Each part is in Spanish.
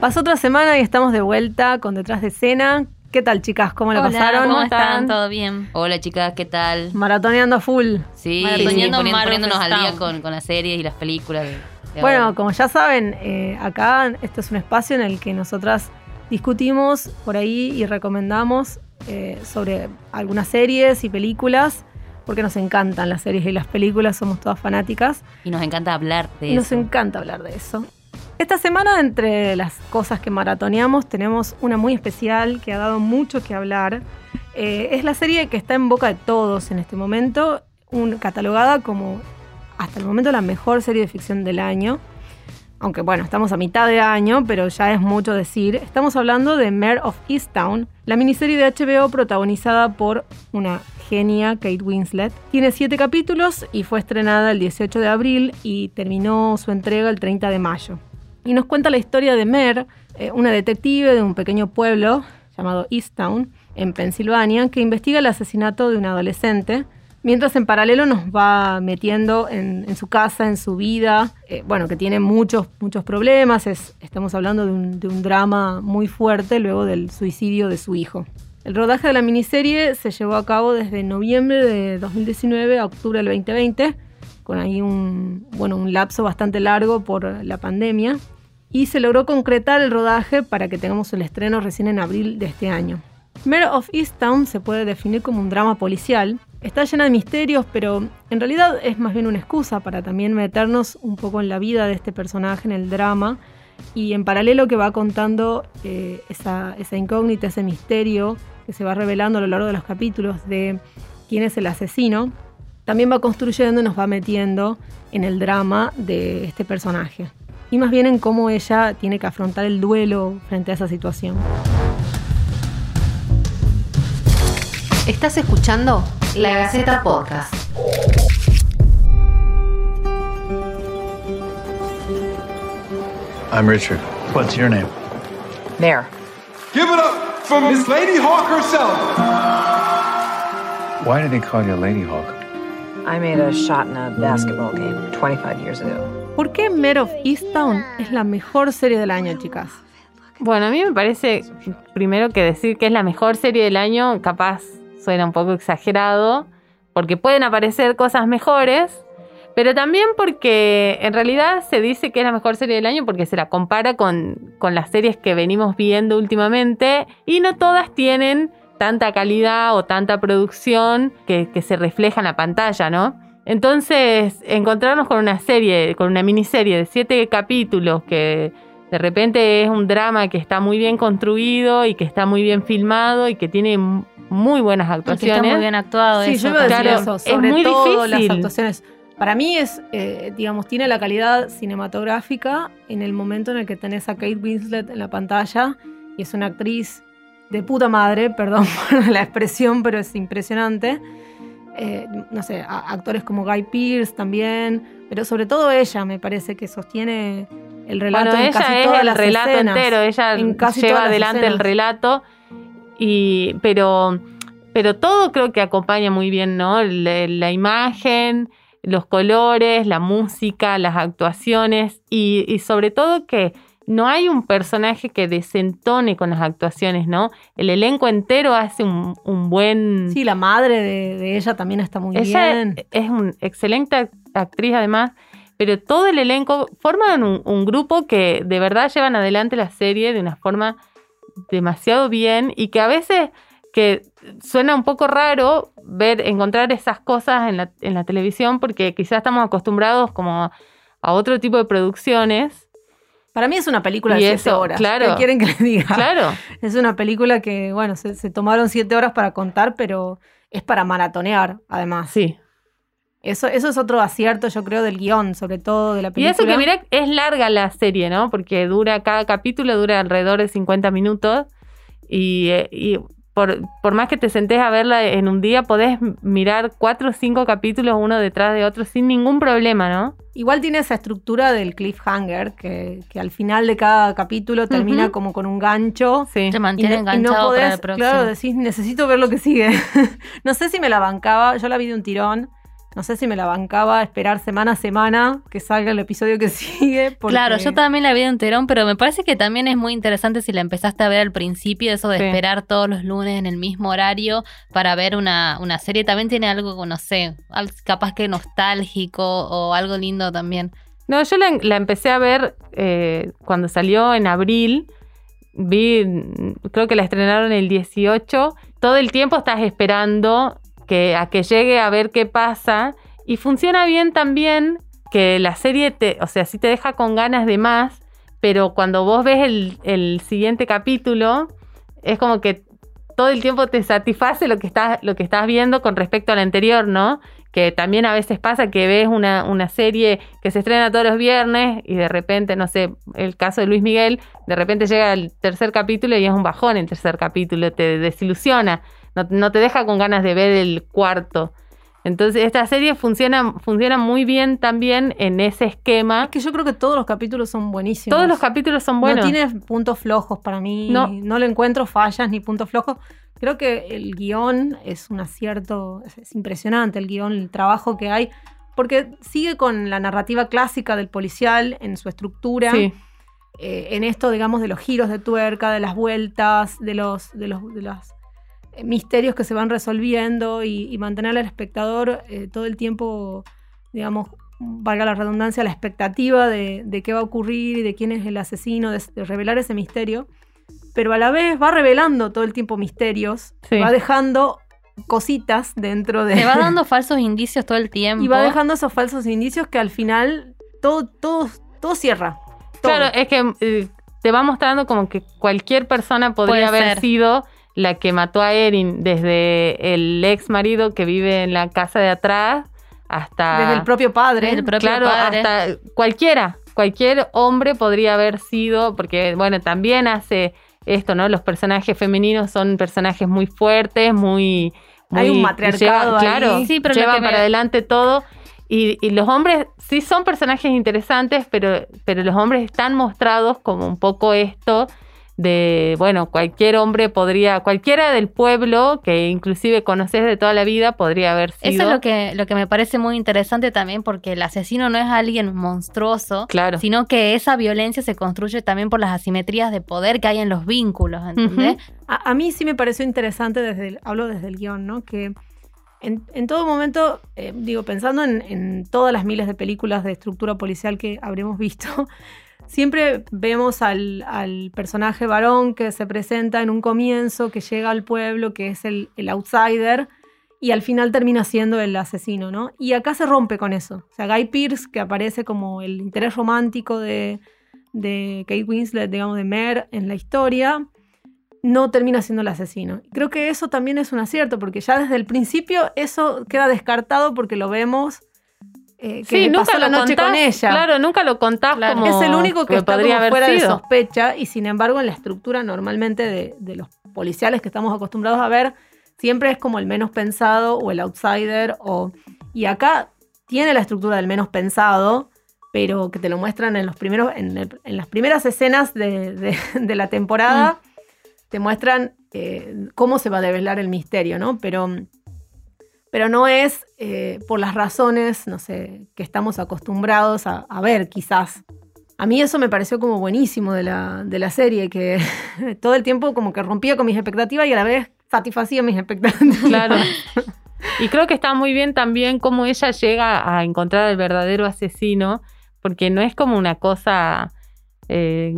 Pasó otra semana y estamos de vuelta con Detrás de Escena. ¿Qué tal, chicas? ¿Cómo la Hola, pasaron? ¿Cómo están? ¿Todo bien? Hola chicas, ¿qué tal? Maratoneando a full. Sí, Maratoneando sí, poniéndonos al día con, con las series y las películas. de- de Bueno, ahora. como ya saben, eh, acá esto es un espacio en el que nosotras discutimos por ahí y recomendamos eh, sobre algunas series y películas, porque nos encantan las series y las películas, somos todas fanáticas. Y nos encanta hablar de Y nos eso. encanta hablar de eso. Esta semana, entre las cosas que maratoneamos, tenemos una muy especial que ha dado mucho que hablar. Eh, es la serie que está en boca de todos en este momento, un- catalogada como hasta el momento la mejor serie de ficción del año. Aunque bueno, estamos a mitad de año, pero ya es mucho decir. Estamos hablando de Mare of Easttown, la miniserie de HBO protagonizada por una genia, Kate Winslet. Tiene siete capítulos y fue estrenada el 18 de abril y terminó su entrega el 30 de mayo. Y nos cuenta la historia de Mare, eh, una detective de un pequeño pueblo llamado Easttown, en Pensilvania, que investiga el asesinato de un adolescente Mientras en paralelo nos va metiendo en, su casa, en su vida, eh, bueno, que tiene muchos, muchos problemas. Es- estamos hablando de un, de un drama muy fuerte luego del suicidio de su hijo. El rodaje de la miniserie se llevó a cabo desde noviembre de 2019 a octubre del 2020, con ahí un, bueno, un lapso bastante largo por la pandemia, y se logró concretar el rodaje para que tengamos el estreno recién en abril de este año. Mare of Easttown se puede definir como un drama policial. Está llena de misterios, pero en realidad es más bien una excusa para también meternos un poco en la vida de este personaje, en el drama, y en paralelo que va contando eh, esa, esa incógnita, ese misterio que se va revelando a lo largo de los capítulos de quién es el asesino, también va construyendo y nos va metiendo en el drama de este personaje. Y más bien en cómo ella tiene que afrontar el duelo frente a esa situación. Estás escuchando La Gaceta Podcast. I'm Richard. What's your name? Mayor. Give it up for Miss Lady Hawk herself. Why do they call you Lady Hawk? I made a shot in a basketball game 25 years ago. ¿Por qué Mare of Easttown es la mejor serie del año, chicas? Bueno, a mí me parece, primero que decir que es la mejor serie del año, capaz suena un poco exagerado, porque pueden aparecer cosas mejores, pero también porque en realidad se dice que es la mejor serie del año porque se la compara con, con las series que venimos viendo últimamente y no todas tienen tanta calidad o tanta producción que, que se refleja en la pantalla, ¿no? Entonces, encontrarnos con una serie, con una miniserie de siete capítulos que de repente es un drama que está muy bien construido y que está muy bien filmado y que tiene muy buenas Y que actuaciones. está muy bien actuado. Sí, eso yo iba a decir. Claro, eso, es sobre muy todo difícil. las actuaciones. Para mí es, eh, digamos, tiene la calidad cinematográfica en el momento en el que tenés a Kate Winslet en la pantalla y es una actriz de puta madre, perdón por la expresión, pero es impresionante. Eh, no sé, a- actores como Guy Pearce también, pero sobre todo ella me parece que sostiene el relato Bueno, en ella casi es todas el las relato escenas. entero, ella En casi lleva adelante el relato, y, pero, pero todo creo que acompaña muy bien, ¿no? La, la imagen, los colores, la música, las actuaciones y, y sobre todo que no hay un personaje que desentone con las actuaciones, ¿no? El elenco entero hace un, un buen... Sí, la madre de, de ella también está muy Ella bien. es una excelente act- actriz además, pero todo el elenco forman un, un grupo que de verdad llevan adelante la serie de una forma demasiado bien y que a veces que suena un poco raro ver, encontrar esas cosas en la, en la televisión porque quizás estamos acostumbrados como a otro tipo de producciones. Para mí es una película de Y siete horas. claro. ¿Qué quieren que les diga? Claro, Es una película que, bueno, se, se tomaron siete horas para contar, pero es para maratonear, además. sí. Eso, eso es otro acierto, yo creo, del guion, sobre todo de la Y película. eso que mira, es larga la serie, ¿no? Porque dura, cada capítulo dura alrededor de 50 minutos. Y, eh, y por, por más que te sentes a verla en un día, podés mirar cuatro o cinco capítulos uno detrás de otro sin ningún problema, ¿no? Igual tiene esa estructura del cliffhanger, que, que al final de cada capítulo termina como con un gancho. Sí. Te mantiene Y no- y enganchado no para el próximo. Claro, decís, necesito ver lo que sigue. no sé si me la bancaba, yo la vi de un tirón, no sé si me la bancaba esperar semana a semana que salga el episodio que sigue. porque- Claro, yo también la vi de enterón, pero me parece que también es muy interesante si la empezaste a ver al principio, eso de Sí. esperar todos los lunes en el mismo horario para ver una, una serie. También tiene algo, no sé, capaz que nostálgico o algo lindo también. No, yo la, la empecé a ver eh, cuando salió en abril. Vi, creo que la estrenaron el 18. Todo el tiempo estás esperando que, a que llegue a ver qué pasa. Y funciona bien también que la serie te, o sea, sí te deja con ganas de más, pero cuando vos ves el, el siguiente capítulo, es como que todo el tiempo te satisface lo que estás, lo que estás viendo con respecto al anterior, ¿no? Que también a veces pasa que ves una, una serie que se estrena todos los viernes y de repente, no sé, el caso de Luis Miguel, de repente llega el tercer capítulo y es un bajón el tercer capítulo, te desilusiona, no, no te deja con ganas de ver el cuarto. Entonces, esta serie funciona, funciona muy bien también en ese esquema. Es que yo creo que todos los capítulos son buenísimos. Todos los capítulos son buenos. No tiene puntos flojos para mí. No. No. le encuentro fallas ni puntos flojos. Creo que el guion es un acierto. Es, es impresionante el guion, el trabajo que hay. Porque sigue con la narrativa clásica del policial en su estructura. Sí. eh, en esto, digamos, de los giros de tuerca, de las vueltas, de los, de los, de misterios que se van resolviendo y, y mantener al espectador eh, todo el tiempo, digamos, valga la redundancia, la expectativa de, de qué va a ocurrir y de quién es el asesino, de, de revelar ese misterio. Pero a la vez va revelando todo el tiempo misterios, Sí. va dejando cositas dentro de... Te va dando falsos indicios todo el tiempo. y va dejando esos falsos indicios que al final todo, todo, todo cierra. Todo. Claro, es que eh, te va mostrando como que cualquier persona podría Puede haber ser. sido la que mató a Erin, desde el ex marido que vive en la casa de atrás hasta. Desde el propio padre. Desde el propio claro, padre. hasta cualquiera. Cualquier hombre podría haber sido, porque bueno, también hace esto, ¿no? Los personajes femeninos son personajes muy fuertes, muy. muy Hay un matriarcado ahí. Claro, Sí, pero llevan me- para adelante todo. Y, y los hombres sí son personajes interesantes, pero, pero los hombres están mostrados como un poco esto de, bueno, cualquier hombre podría, cualquiera del pueblo que inclusive conoces de toda la vida podría haber sido. Eso es lo que, lo que me parece muy interesante también, porque el asesino no es alguien monstruoso, Claro. sino que esa violencia se construye también por las asimetrías de poder que hay en los vínculos, ¿entendés? A, a mí sí me pareció interesante, desde el- hablo desde el guion, ¿no? Que en, en todo momento, eh, digo, pensando en, en todas las miles de películas de estructura policial que habremos visto, siempre vemos al, personaje varón que se presenta en un comienzo, que llega al pueblo, que es el, outsider, y al final termina siendo el asesino, ¿no? Y acá se rompe con eso. O sea, Guy Pearce, que aparece como el interés romántico de, de Kate Winslet, digamos, de Mer en la historia, no termina siendo el asesino. Creo que eso también es un acierto, porque ya desde el principio eso queda descartado porque lo vemos eh, que Sí, nunca pasó la lo noche contás, con ella. Claro, nunca lo contás Claro. como es el único que, está podría como haber fuera de sido. sospecha y sin embargo en la estructura normalmente de, de los policiales que estamos acostumbrados a ver siempre es como el menos pensado o el outsider o y acá tiene la estructura del menos pensado pero que te lo muestran en los primeros en, el- en las primeras escenas de, de- de la temporada te muestran eh, cómo se va a develar el misterio no pero pero no es eh, por las razones, no sé, que estamos acostumbrados a, ver, quizás. A mí eso me pareció como buenísimo de la, de la serie, que todo el tiempo como que rompía con mis expectativas y a la vez satisfacía mis expectativas. Claro. Y creo que está muy bien también cómo ella llega a encontrar al verdadero asesino, porque no es como una cosa eh,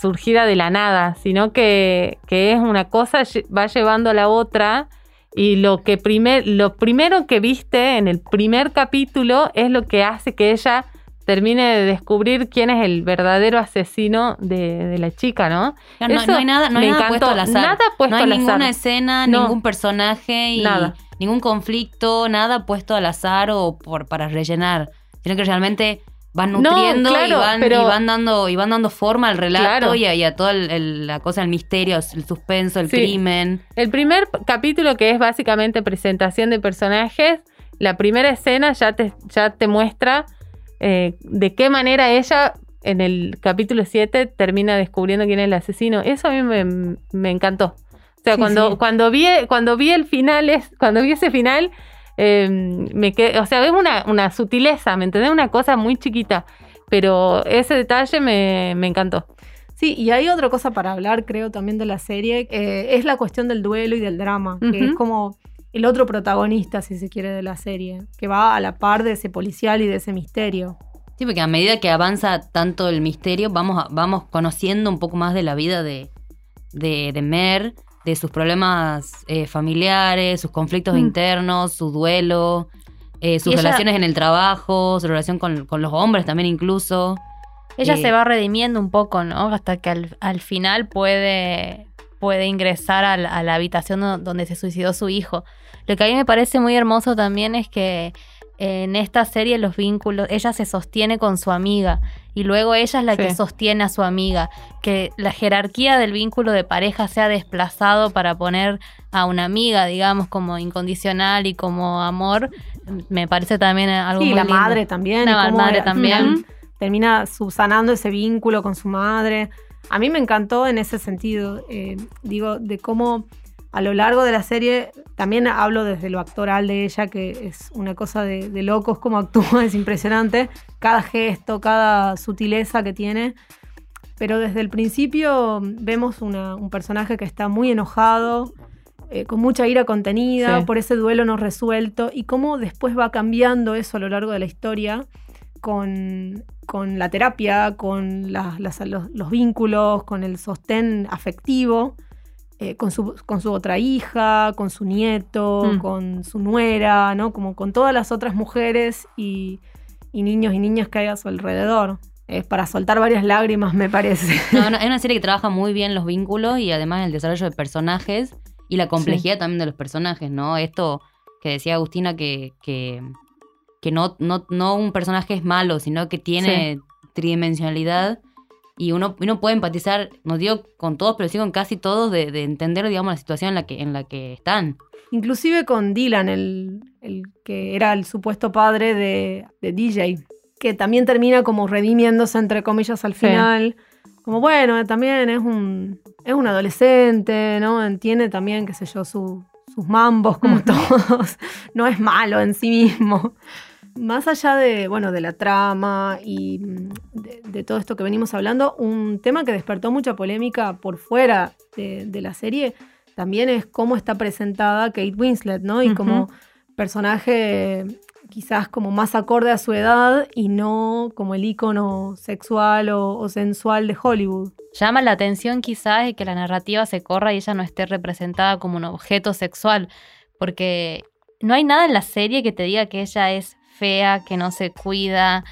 surgida de la nada, sino que, que es una cosa va llevando a la otra. Y lo que primer, lo primero que viste en el primer capítulo es lo que hace que ella termine de descubrir quién es el verdadero asesino de, de la chica, ¿no? No, no- Eso no hay nada, no hay nada puesto al azar. Nada puesto no hay al ninguna azar. escena, No. ningún personaje y Nada. ningún conflicto, nada puesto al azar o por para rellenar, sino que realmente van No, nutriendo y, van, pero- y van dando y van dando forma al relato Claro. y, a, y a toda el- el- la cosa, el misterio, el suspenso, el Sí. crimen. El primer capítulo, que es básicamente presentación de personajes, la primera escena ya te, ya te muestra eh, de qué manera ella en el capítulo 7 termina descubriendo quién es el asesino. Eso a mí me, me encantó. O sea, Sí, cuando, sí. cuando vi cuando vi el final, es, cuando vi ese final, eh, me que- o sea, es una, una sutileza, ¿me entendés? Una cosa muy chiquita, pero ese detalle me, me encantó. Sí, y hay otra cosa para hablar, creo, también de la serie, eh, es la cuestión del duelo y del drama, que es como el otro protagonista, si se quiere, de la serie, que va a la par de ese policial y de ese misterio. Sí, porque a medida que avanza tanto el misterio, vamos, vamos conociendo un poco más de la vida de, de, de Mer, de sus problemas eh, familiares, sus conflictos Mm. internos, su duelo, eh, sus ella- relaciones en el trabajo, su relación con, con los hombres también incluso. Ella Eh, se va redimiendo un poco, ¿no? Hasta que al, al final puede, puede ingresar a la, a la habitación do- donde se suicidó su hijo. Lo que a mí me parece muy hermoso también es que en esta serie los vínculos, ella se sostiene con su amiga y luego ella es la que sostiene a su amiga. Que la jerarquía del vínculo de pareja sea desplazado para poner a una amiga, digamos, como incondicional y como amor, me parece también algo Sí, muy la lindo. madre también. y La madre también. Termina subsanando ese vínculo con su madre. A mí me encantó en ese sentido, eh, digo, de cómo a lo largo de la serie, también hablo desde lo actoral de ella, que es una cosa de, de locos cómo actúa, es impresionante, cada gesto, cada sutileza que tiene. Pero desde el principio vemos una- un personaje que está muy enojado, eh, con mucha ira contenida, Sí. por ese duelo no resuelto, y cómo después va cambiando eso a lo largo de la historia con, con la terapia, con las- los, los vínculos, con el sostén afectivo, eh, con, su, con su otra hija, con su nieto, Mm. con su nuera, ¿no? Como con todas las otras mujeres y, y niños y niñas que hay a su alrededor. Es para soltar varias lágrimas, me parece. No, no, es una serie que trabaja muy bien los vínculos y además el desarrollo de personajes y la complejidad también de los personajes, ¿no? Esto que decía Agustina, que, que, que no, no, no un personaje es malo, sino que tiene tridimensionalidad y uno, uno puede empatizar, no digo con todos, pero sí con casi todos, de, de entender, digamos, la situación en la que, en la que están. Inclusive con Dylan, el, el que era el supuesto padre de, de DJ, que también termina como redimiéndose, entre comillas, al Sí. final. Como bueno, también es un, es un adolescente, ¿no? Entiende también, qué sé yo, su- sus mambos, como todos. No es malo en sí mismo. Más allá de, bueno, de la trama y mm, de, de todo esto que venimos hablando, un tema que despertó mucha polémica por fuera de, de la serie también es cómo está presentada Kate Winslet, ¿no? Y como personaje quizás como más acorde a su edad y no como el ícono sexual o, o sensual de Hollywood. Llama la atención quizás de que la narrativa se corra y ella no esté representada como un objeto sexual, porque no hay nada en la serie que te diga que ella es fea, que no se cuida.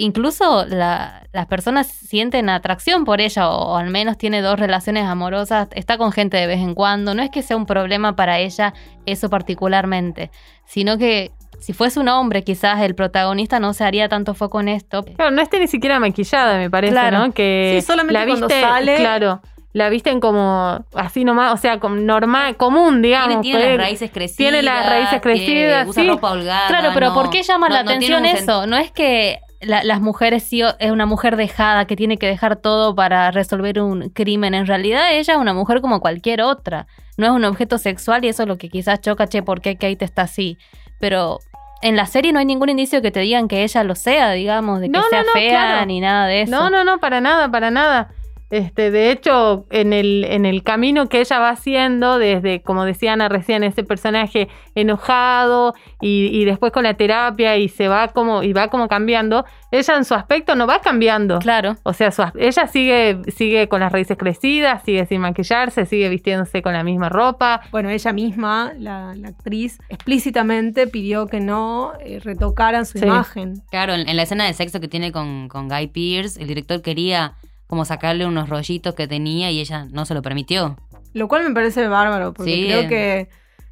Incluso la- las personas sienten atracción por ella o, o al menos tiene dos relaciones amorosas, está con gente de vez en cuando. No es que sea un problema para ella eso particularmente, sino que si fuese un hombre quizás el protagonista no se haría tanto foco en esto. Claro, no esté ni siquiera maquillada, me parece, Claro. ¿no? Que Sí, solamente la cuando viste, sale- claro, la visten como así nomás, o sea, como normal, común, digamos. Tiene, tiene las raíces crecidas. tiene las raíces tiene- crecidas, usa sí. ropa holgada. Claro, pero no- ¿por qué llama no- la no tiene atención eso? No es que la- las mujeres sí o- es una mujer dejada que tiene que dejar todo para resolver un crimen. En realidad ella es una mujer como cualquier otra. No es un objeto sexual y eso es lo que quizás choca, che, ¿por qué Kate está así? Pero en la serie no hay ningún indicio que te digan que ella lo sea, digamos, de que No, no, sea no, fea claro. ni nada de eso. No, no, no, para nada, para nada. Este, de hecho, en el, en el camino que ella va haciendo, desde, como decía Ana recién, ese personaje enojado y, y después con la terapia y se va como, y va como cambiando, ella en su aspecto no va cambiando. Claro. O sea, su ella sigue, sigue con las raíces crecidas, sigue sin maquillarse, sigue vistiéndose con la misma ropa. Bueno, ella misma, la, la actriz, explícitamente pidió que no eh, retocaran su Sí. imagen. Claro, en, en la escena de sexo que tiene con, con Guy Pearce, el director quería como sacarle unos rollitos que tenía y ella no se lo permitió. Lo cual me parece bárbaro, porque Sí. creo que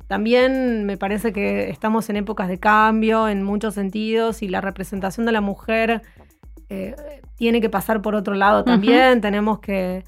también me parece que estamos en épocas de cambio en muchos sentidos y la representación de la mujer eh, tiene que pasar por otro lado también. Tenemos que,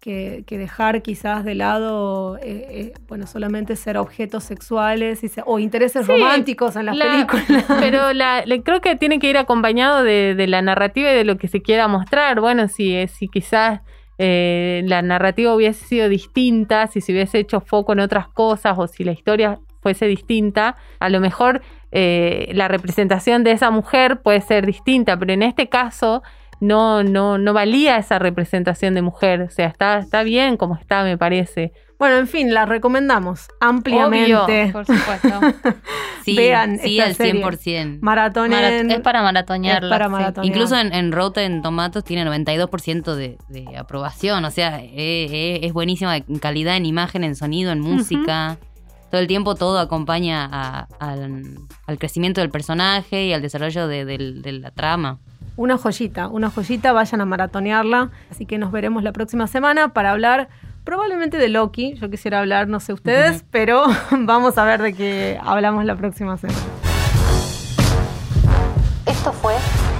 que- que dejar quizás de lado, eh, eh, bueno, solamente ser objetos sexuales y se- o intereses Sí, románticos en las La- películas. Pero la, creo que tiene que ir acompañado de, de la narrativa y de lo que se quiera mostrar. Bueno, si, eh, si quizás eh, la narrativa hubiese sido distinta, si se hubiese hecho foco en otras cosas o si la historia fuese distinta. A lo mejor eh, la representación de esa mujer puede ser distinta, pero en este caso no, no, no valía esa representación de mujer. O sea, está, está bien como está, me parece. Bueno, en fin, la recomendamos ampliamente. Obvio, por supuesto. Sí, Vean sí, esta al serie. 100%. Maratonen. Marat- es para maratonearla. Es para sí. maratonear. Incluso en, en Rotten Tomatoes tiene 92% de, de aprobación. O sea, eh, eh, es buenísima en calidad, en imagen, en sonido, en música. Todo el tiempo todo acompaña a- al, al crecimiento del personaje y al desarrollo de la trama. Una joyita, una joyita, vayan a maratonearla. Así que nos veremos la próxima semana para hablar probablemente de Loki. Yo quisiera hablar, no sé ustedes, pero vamos a ver de qué hablamos la próxima semana. Esto fue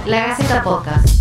La Gaceta Podcast.